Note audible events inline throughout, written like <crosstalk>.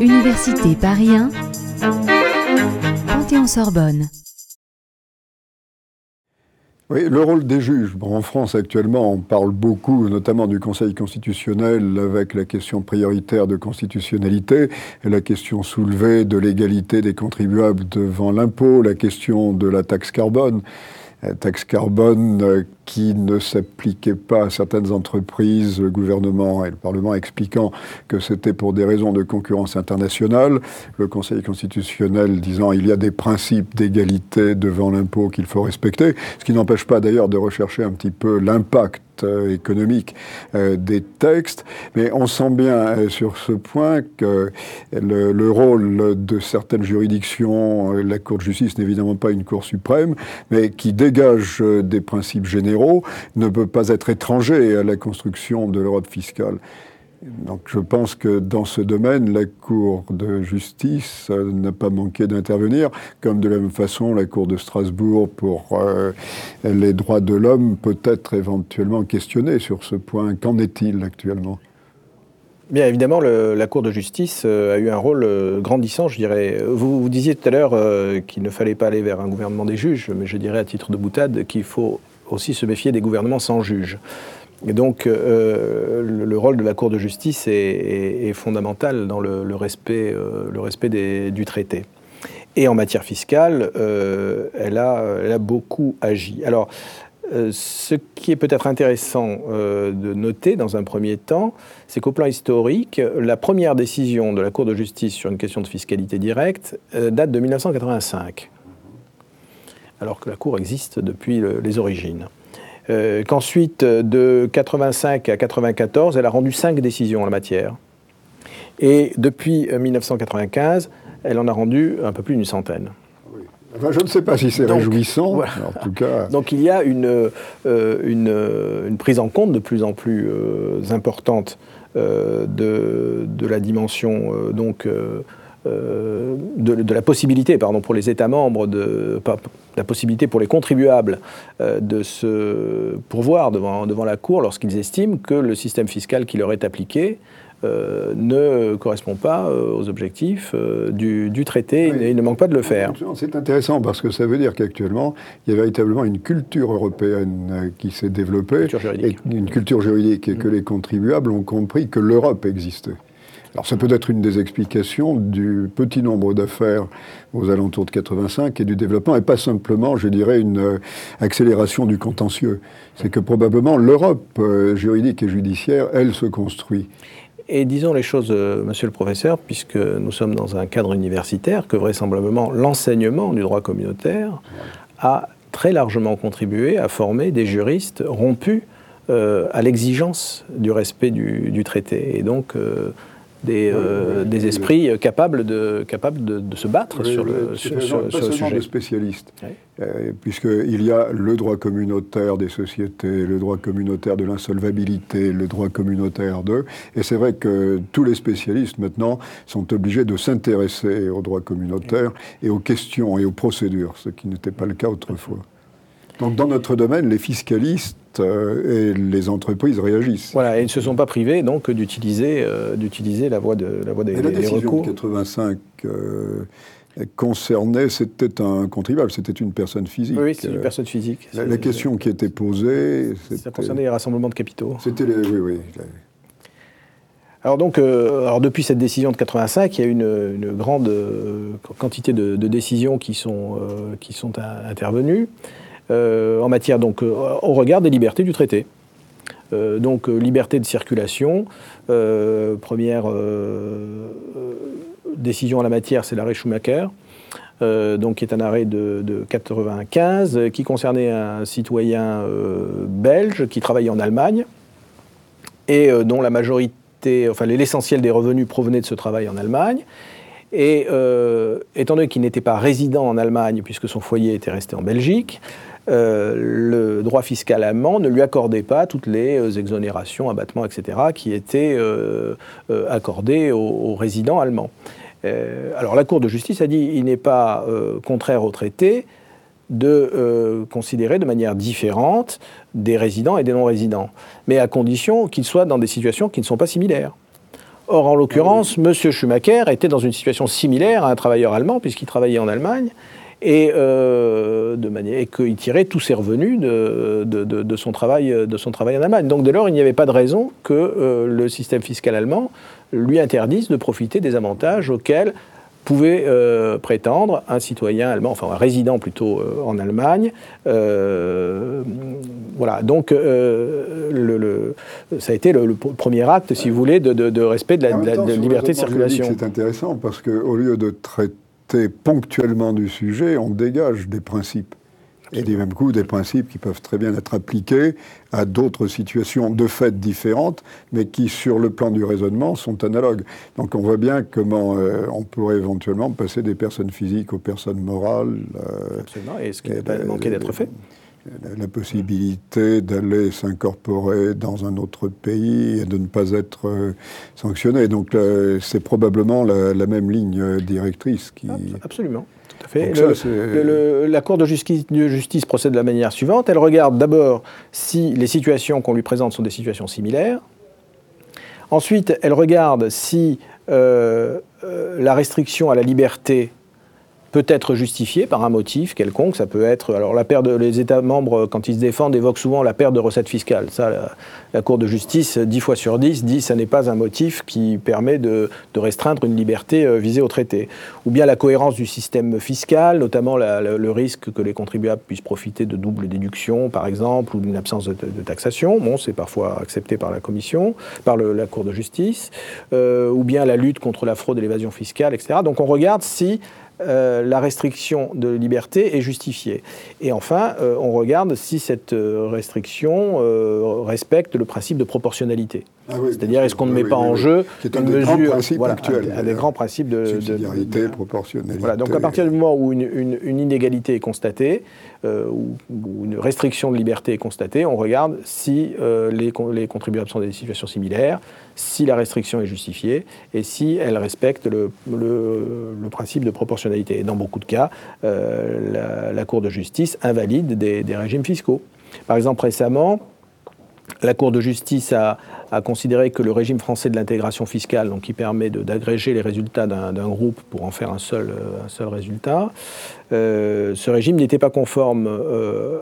Université Paris 1, Panthéon-Sorbonne. Oui, le rôle des juges. En France, actuellement, on parle beaucoup, notamment du Conseil constitutionnel, avec la question prioritaire de constitutionnalité et la question soulevée de l'égalité des contribuables devant l'impôt, la question de la taxe carbone. Taxe carbone euh, qui ne s'appliquait pas à certaines entreprises, le gouvernement et le Parlement expliquant que c'était pour des raisons de concurrence internationale, le Conseil constitutionnel disant il y a des principes d'égalité devant l'impôt qu'il faut respecter, ce qui n'empêche pas d'ailleurs de rechercher un petit peu l'impact euh, économique euh, des textes, mais on sent bien euh, sur ce point que le, le, rôle de certaines juridictions, la Cour de justice n'est évidemment pas une Cour suprême, mais qui dégage des principes généraux ne peut pas être étranger à la construction de l'Europe fiscale. Donc je pense que dans ce domaine, la Cour de justice euh, n'a pas manqué d'intervenir, comme de la même façon la Cour de Strasbourg pour euh, les droits de l'homme peut être éventuellement questionnée sur ce point. Qu'en est-il actuellement? Bien évidemment, la Cour de justice euh, a eu un rôle grandissant, je dirais. Vous, vous disiez tout à l'heure qu'il ne fallait pas aller vers un gouvernement des juges, mais je dirais à titre de boutade qu'il faut aussi se méfier des gouvernements sans juge. Et donc, euh, le, rôle de la Cour de justice est, fondamental dans le, respect, le respect euh, du traité. Et en matière fiscale, euh, elle, a, elle, a, beaucoup agi. Alors, ce qui est peut-être intéressant de noter dans un premier temps, c'est qu'au plan historique, la première décision de la Cour de justice sur une question de fiscalité directe date de 1985 alors que la Cour existe depuis les origines. Euh, qu'ensuite, de 85 à 94, elle a rendu cinq décisions en la matière. Et depuis 1995, euh, elle en a rendu un peu plus d'une centaine. Enfin, je ne sais pas si c'est réjouissant, en tout cas. <laughs> Donc il y a une, euh, une, prise en compte de plus en plus importante de, de, la dimension donc, euh, de, la possibilité, pardon, pour les États membres, de, la possibilité pour les contribuables euh, de se pourvoir devant, devant la Cour lorsqu'ils estiment que le système fiscal qui leur est appliqué euh, ne correspond pas aux objectifs du, traité et il ne manque pas de le faire. C'est intéressant parce que ça veut dire qu'actuellement, il y a véritablement une culture européenne qui s'est développée, une culture juridique, et, une culture juridique, et que mm. les contribuables ont compris que l'Europe existait. Alors ça peut être une des explications du petit nombre d'affaires aux alentours de 85 et du développement, et pas simplement, je dirais, une euh, accélération du contentieux. C'est que probablement l'Europe euh, juridique et judiciaire, elle, se construit. Et disons les choses, euh, monsieur le professeur, puisque nous sommes dans un cadre universitaire, que vraisemblablement l'enseignement du droit communautaire a très largement contribué à former des juristes rompus à l'exigence du respect du, traité. Et donc, des, euh, des esprits capables, de, capables de, se battre sur le, sur, sur, sur le sujet. de spécialistes, euh, puisqu'il y a le droit communautaire des sociétés, le droit communautaire de l'insolvabilité, le droit communautaire de... Et c'est vrai que tous les spécialistes, maintenant, sont obligés de s'intéresser au droit communautaire et aux questions et aux procédures, ce qui n'était pas le cas autrefois. Donc dans notre domaine, les fiscalistes euh, et les entreprises réagissent. Voilà, et ils ne se sont pas privés donc d'utiliser euh, d'utiliser la voie de la voie des, et la décision de 85 euh, concernait, c'était un contribuable, c'était une personne physique. Oui, c'est une personne physique. La, question qui était posée, ça concernait les rassemblements de capitaux. C'était oui, oui. Alors donc, alors depuis cette décision de 85, il y a une, une grande quantité de, de, décisions qui sont, qui sont intervenues. Euh, en matière donc euh, au regard des libertés du traité. Euh, donc liberté de circulation, première décision en la matière, c'est l'arrêt Schumacher. donc qui est un arrêt de, de 95 qui concernait un citoyen belge qui travaillait en Allemagne et dont la majorité, enfin l'essentiel des revenus provenaient de ce travail en Allemagne. Et étant donné qu'il n'était pas résident en Allemagne puisque son foyer était resté en Belgique, euh, le droit fiscal allemand ne lui accordait pas toutes les euh, exonérations, abattements, etc., qui étaient euh, accordés aux, résidents allemands. alors la Cour de justice a dit il n'est pas contraire au traité de considérer de manière différente des résidents et des non-résidents, mais à condition qu'ils soient dans des situations qui ne sont pas similaires. Or, en l'occurrence, M. Schumacher était dans une situation similaire à un travailleur allemand, puisqu'il travaillait en Allemagne, et, euh, de manière, et qu'il tirait tous ses revenus de, de, son travail, de son travail en Allemagne. Donc, dès lors, il n'y avait pas de raison que euh, le système fiscal allemand lui interdise de profiter des avantages auxquels pouvait euh, prétendre un citoyen allemand, enfin un résident plutôt euh, en Allemagne. Euh, voilà, donc le, ça a été le, premier acte, si vous voulez, de, respect de la, liberté de circulation. C'est intéressant parce qu'au lieu de traiter ponctuellement du sujet, on dégage des principes. Et du même coup, des principes qui peuvent très bien être appliqués à d'autres situations de fait différentes, mais qui, sur le plan du raisonnement, sont analogues. Donc on voit bien comment euh, on pourrait éventuellement passer des personnes physiques aux personnes morales. Euh, Absolument, et ce qui n'a pas manqué d'être fait la possibilité d'aller s'incorporer dans un autre pays et de ne pas être euh, sanctionné. Donc c'est probablement la, la, même ligne directrice qui... Absolument la Cour de justice, procède de la manière suivante. Elle regarde d'abord si les situations qu'on lui présente sont des situations similaires. Ensuite, elle regarde si euh, euh, la restriction à la liberté peut être justifié par un motif quelconque. Ça peut être. Alors, la perte de, les États membres, quand ils se défendent, évoquent souvent la perte de recettes fiscales. Ça, la, Cour de justice, 10 fois sur 10, dit que ça n'est pas un motif qui permet de, restreindre une liberté euh, visée au traité. Ou bien la cohérence du système fiscal, notamment le risque que les contribuables puissent profiter de double déduction, par exemple, ou d'une absence de, taxation. Bon, c'est parfois accepté par la Commission, par la Cour de justice. Euh, ou bien la lutte contre la fraude et l'évasion fiscale, etc. Donc, on regarde si euh, la restriction de liberté est justifiée. Et enfin, euh, on regarde si cette euh, restriction respecte le principe de proportionnalité. Ah C'est-à-dire, est-ce qu'on ne met pas en jeu une mesure, voilà, un, des grands principes de subsidiarité, proportionnalité. Voilà, donc à partir du moment où une, inégalité est constatée, ou, une restriction de liberté est constatée, on regarde si les, les contribuables sont dans des situations similaires, si la restriction est justifiée et si elle respecte le, principe de proportionnalité. Et dans beaucoup de cas, euh, la, Cour de justice invalide des, régimes fiscaux. Par exemple, récemment, la Cour de justice a, considéré que le régime français de l'intégration fiscale, donc qui permet d'agréger les résultats d'un groupe pour en faire un seul, seul résultat, euh, ce régime n'était pas conforme euh,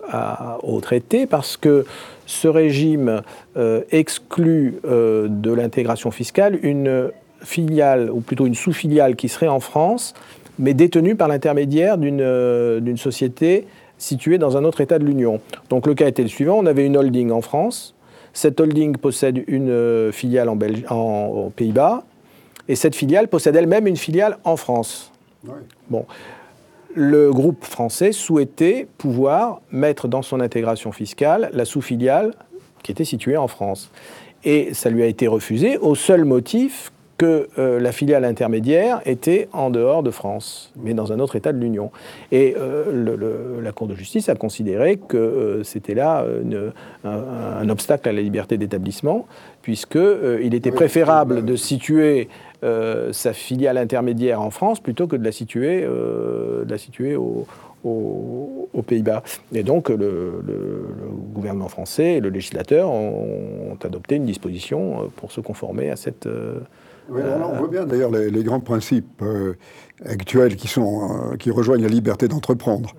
au traité parce que ce régime euh, exclut euh, de l'intégration fiscale une filiale, ou plutôt une sous-filiale qui serait en France, mais détenue par l'intermédiaire d'une euh, société située dans un autre État de l'Union. Donc le cas était le suivant, on avait une holding en France, cette holding possède une filiale en, en aux Pays-Bas, et cette filiale possède elle-même une filiale en France. Bon le groupe français souhaitait pouvoir mettre dans son intégration fiscale la sous-filiale qui était située en France. Et ça lui a été refusé au seul motif que euh, la filiale intermédiaire était en dehors de France, mais dans un autre État de l'Union. Et euh, la Cour de justice a considéré que euh, c'était là un, obstacle à la liberté d'établissement, puisqu'il était préférable de situer sa filiale intermédiaire en France plutôt que de la situer, de la situer au, aux, Pays-Bas. Et donc le, gouvernement français et le législateur ont, adopté une disposition pour se conformer à cette, oui, on voit bien d'ailleurs les, grands principes euh, actuels qui, sont, euh, qui rejoignent la liberté d'entreprendre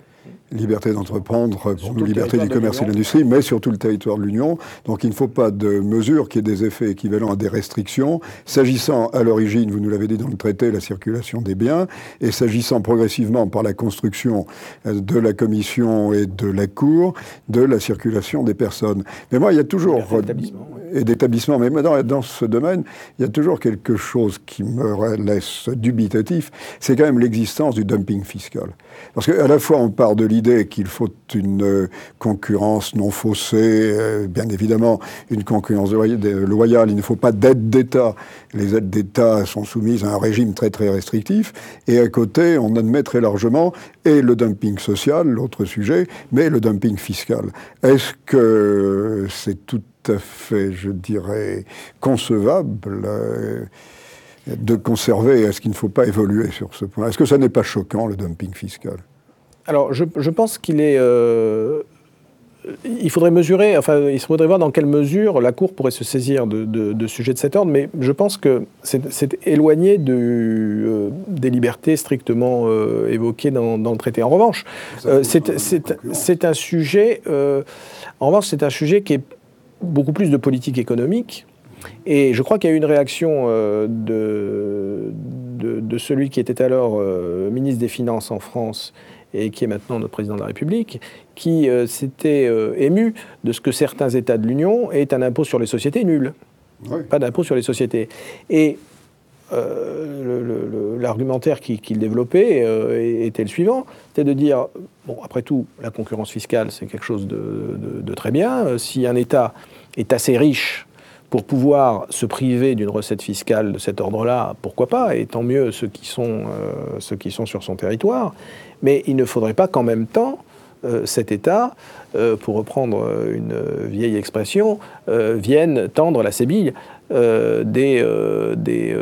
liberté d'entreprendre, liberté du commerce et de l'industrie, mais sur tout le territoire de l'Union. Donc il ne faut pas de mesures qui aient des effets équivalents à des restrictions, s'agissant à l'origine, vous nous l'avez dit dans le traité, la circulation des biens, et s'agissant progressivement par la construction euh, de la Commission et de la Cour, de la circulation des personnes. Mais moi, il y a toujours... Et d'établissements. Mais dans, dans ce domaine, il y a toujours quelque chose qui me laisse dubitatif, c'est quand même l'existence du dumping fiscal. Parce qu'à la fois, on part de l'idée qu'il faut une euh, concurrence non faussée, euh, bien évidemment, une concurrence loyale, il ne faut pas d'aide d'État. Les aides d'État sont soumises à un régime très très restrictif. Et à côté, on admet très largement et le dumping social, l'autre sujet, mais le dumping fiscal. Est-ce que c'est tout à fait, je dirais, concevable euh, de conserver? Est-ce qu'il ne faut pas évoluer sur ce point? Est-ce que ça n'est pas choquant, le dumping fiscal? Alors, je, pense qu'il est. Euh, il faudrait mesurer, enfin, il faudrait voir dans quelle mesure la Cour pourrait se saisir de, sujets de cet ordre, mais je pense que c'est éloigné de, des libertés strictement évoquées dans, le traité. En revanche, c'est un sujet. en revanche, c'est un sujet qui est beaucoup plus de politique économique et je crois qu'il y a eu une réaction euh, de, de, celui qui était alors euh, ministre des Finances en France et qui est maintenant notre président de la République, qui euh, s'était ému de ce que certains États de l'Union aient un impôt sur les sociétés nul. Pas d'impôt sur les sociétés. Et l'argumentaire qu'il développait était le suivant, c'était de dire, bon, après tout, la concurrence fiscale, c'est quelque chose de, de, très bien. Si un État est assez riche pour pouvoir se priver d'une recette fiscale de cet ordre-là, pourquoi pas, et tant mieux ceux qui sont, euh, ceux qui sont sur son territoire, mais il ne faudrait pas qu'en même temps, euh, cet État, euh, pour reprendre une vieille expression, vienne tendre la sébille des,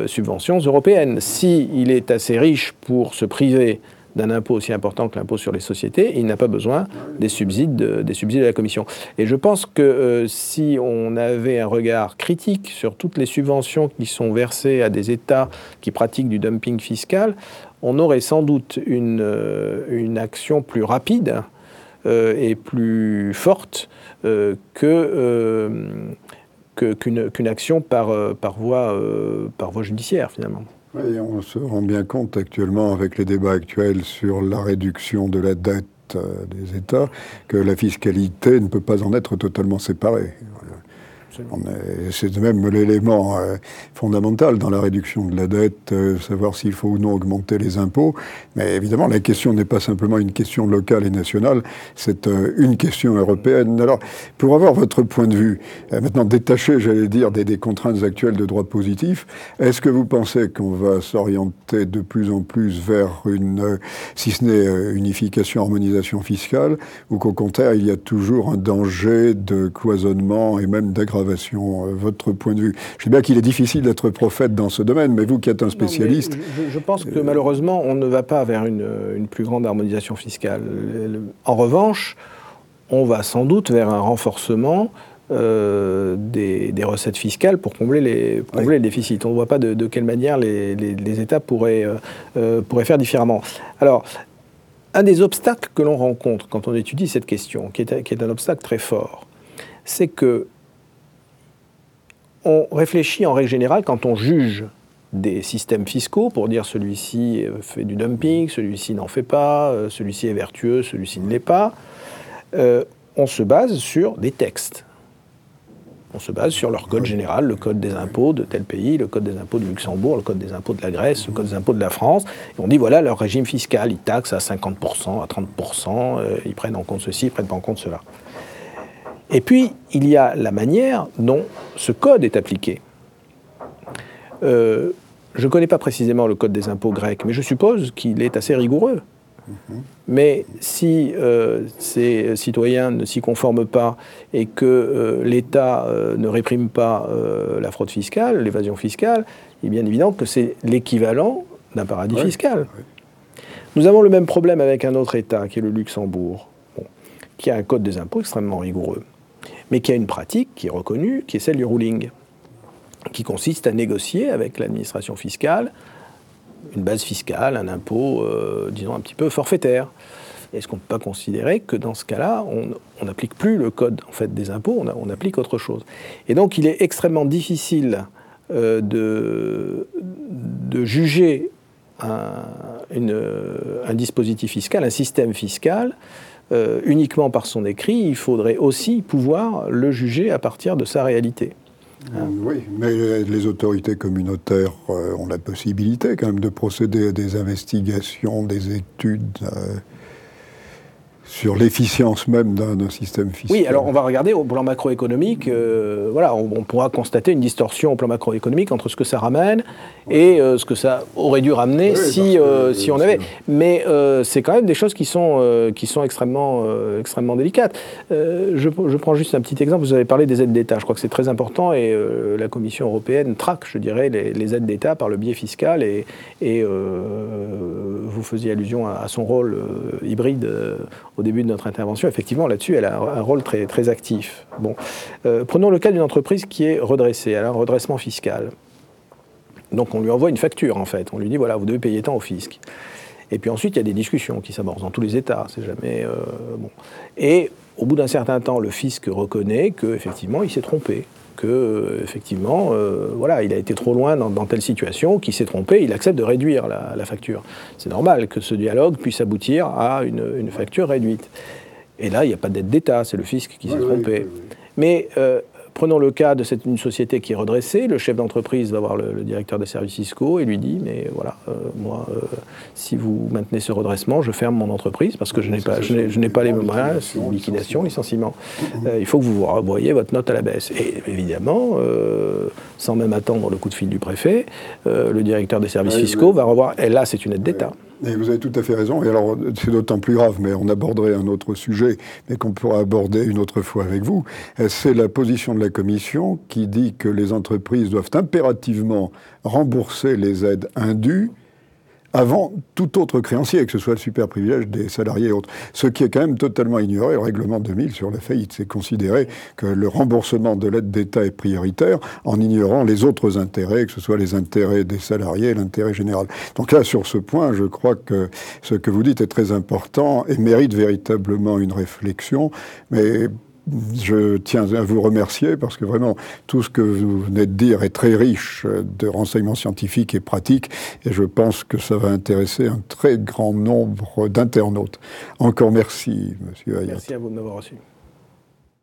subventions européennes. S'il est assez riche pour se priver d'un impôt aussi important que l'impôt sur les sociétés, il n'a pas besoin des subsides de, des subsides de la Commission. Et je pense que euh, si on avait un regard critique sur toutes les subventions qui sont versées à des États qui pratiquent du dumping fiscal, on aurait sans doute une, euh, action plus rapide euh, et plus forte que qu'une action par, par, voie, par voie judiciaire finalement. On se rend bien compte actuellement, avec les débats actuels sur la réduction de la dette euh, des États, que la fiscalité ne peut pas en être totalement séparée. C'est même l'élément euh, fondamental dans la réduction de la dette, euh, savoir s'il faut ou non augmenter les impôts. Mais évidemment, la question n'est pas simplement une question locale et nationale, c'est euh, une question européenne. Alors, pour avoir votre point de vue, maintenant détaché, j'allais dire, des, des, contraintes actuelles de droit positif, est-ce que vous pensez qu'on va s'orienter de plus en plus vers une, si ce n'est unification, harmonisation fiscale, ou qu'au contraire, il y a toujours un danger de cloisonnement et même d'aggravation euh, votre point de vue Je sais bien qu'il est difficile d'être prophète dans ce domaine, mais vous qui êtes un spécialiste... je, pense que malheureusement, on ne va pas vers une, plus grande harmonisation fiscale. En revanche, on va sans doute vers un renforcement euh, des, recettes fiscales pour combler les, combler déficits. On ne voit pas de, quelle manière les, États pourraient, euh, pourraient, faire différemment. Alors, un des obstacles que l'on rencontre quand on étudie cette question, qui est, qui est un obstacle très fort, c'est que on réfléchit en règle générale quand on juge des systèmes fiscaux pour dire celui-ci fait du dumping, celui-ci n'en fait pas, euh, celui-ci est vertueux, celui-ci ne l'est pas. Euh, on se base sur des textes. On se base sur leur code général, le code des impôts de tel pays, le code des impôts de Luxembourg, le code des impôts de la Grèce, le code des impôts de la France. On dit voilà leur régime fiscal, ils taxent à 50%, à 30%, euh, ils prennent en compte ceci, ils prennent pas en compte cela. Et puis, il y a la manière dont ce code est appliqué. Euh, je ne connais pas précisément le code des impôts grec, mais je suppose qu'il est assez rigoureux. Mais si euh, ces citoyens ne s'y conforment pas et que euh, l'État ne réprime pas la fraude fiscale, l'évasion fiscale, il est bien évident que c'est l'équivalent d'un paradis fiscal. Nous avons le même problème avec un autre État, qui est le Luxembourg, qui a un code des impôts extrêmement rigoureux mais qui a une pratique qui est reconnue, qui est celle du ruling, qui consiste à négocier avec l'administration fiscale une base fiscale, un impôt, euh, disons, un petit peu forfaitaire. Est-ce qu'on ne peut pas considérer que dans ce cas-là, on n'applique plus le code en fait, des impôts, on, applique autre chose? Et donc il est extrêmement difficile euh, de, juger un, un, dispositif fiscal, un système fiscal, euh, uniquement par son écrit, il faudrait aussi pouvoir le juger à partir de sa réalité. Hein oui, mais les autorités communautaires euh, ont la possibilité quand même de procéder à des investigations, des études. Euh, sur l'efficience même d'un système fiscal. Oui, alors on va regarder au plan macroéconomique, euh, voilà, on, pourra constater une distorsion au plan macroéconomique entre ce que ça ramène et euh, ce que ça aurait dû ramener si, euh, si on avait. Mais c'est quand même des choses qui sont, qui sont extrêmement, extrêmement délicates. Je, je, prends juste un petit exemple, vous avez parlé des aides d'État, je crois que c'est très important et la Commission européenne traque, je dirais, les, aides d'État par le biais fiscal et, et vous faisiez allusion à, à son rôle hybride au début de notre intervention, effectivement, là-dessus, elle a un rôle très, très actif. Bon. Euh, prenons le cas d'une entreprise qui est redressée, elle a un redressement fiscal. Donc on lui envoie une facture, en fait. On lui dit, voilà, vous devez payer tant au fisc. Et puis ensuite, il y a des discussions qui s'amorcent dans tous les États. C'est jamais... Euh, bon. Et au bout d'un certain temps, le fisc reconnaît qu'effectivement, il s'est trompé que effectivement, euh, voilà, il a été trop loin dans, telle situation, qu'il s'est trompé, il accepte de réduire la, facture. C'est normal que ce dialogue puisse aboutir à une, facture réduite. Et là, il n'y a pas d'aide d'État, c'est le fisc qui s'est trompé. Mais euh, Prenons le cas de cette, une société qui est redressée. Le chef d'entreprise va voir le, directeur des services fiscaux et lui dit Mais voilà, euh, moi, euh, si vous maintenez ce redressement, je ferme mon entreprise parce que je n'ai pas, je n'ai pas les moyens, liquidation, licenciement. Euh, il faut que vous revoyez votre note à la baisse. Et évidemment, sans même attendre le coup de fil du préfet, le directeur des services fiscaux va revoir. Et là, c'est une aide d'État. Et vous avez tout à fait raison. Et alors, c'est d'autant plus grave, mais on aborderait un autre sujet, mais qu'on pourra aborder une autre fois avec vous. C'est la position de la Commission qui dit que les entreprises doivent impérativement rembourser les aides indues avant tout autre créancier, que ce soit le super privilège des salariés et autres. Ce qui est quand même totalement ignoré, le règlement 2000 sur la faillite, c'est considérer que le remboursement de l'aide d'État est prioritaire en ignorant les autres intérêts, que ce soit les intérêts des salariés l'intérêt général. Donc là, sur ce point, je crois que ce que vous dites est très important et mérite véritablement une réflexion, mais je tiens à vous remercier parce que vraiment tout ce que vous venez de dire est très riche de renseignements scientifiques et pratiques et je pense que ça va intéresser un très grand nombre d'internautes. Encore merci, Monsieur Hayat. Merci à vous de m'avoir reçu.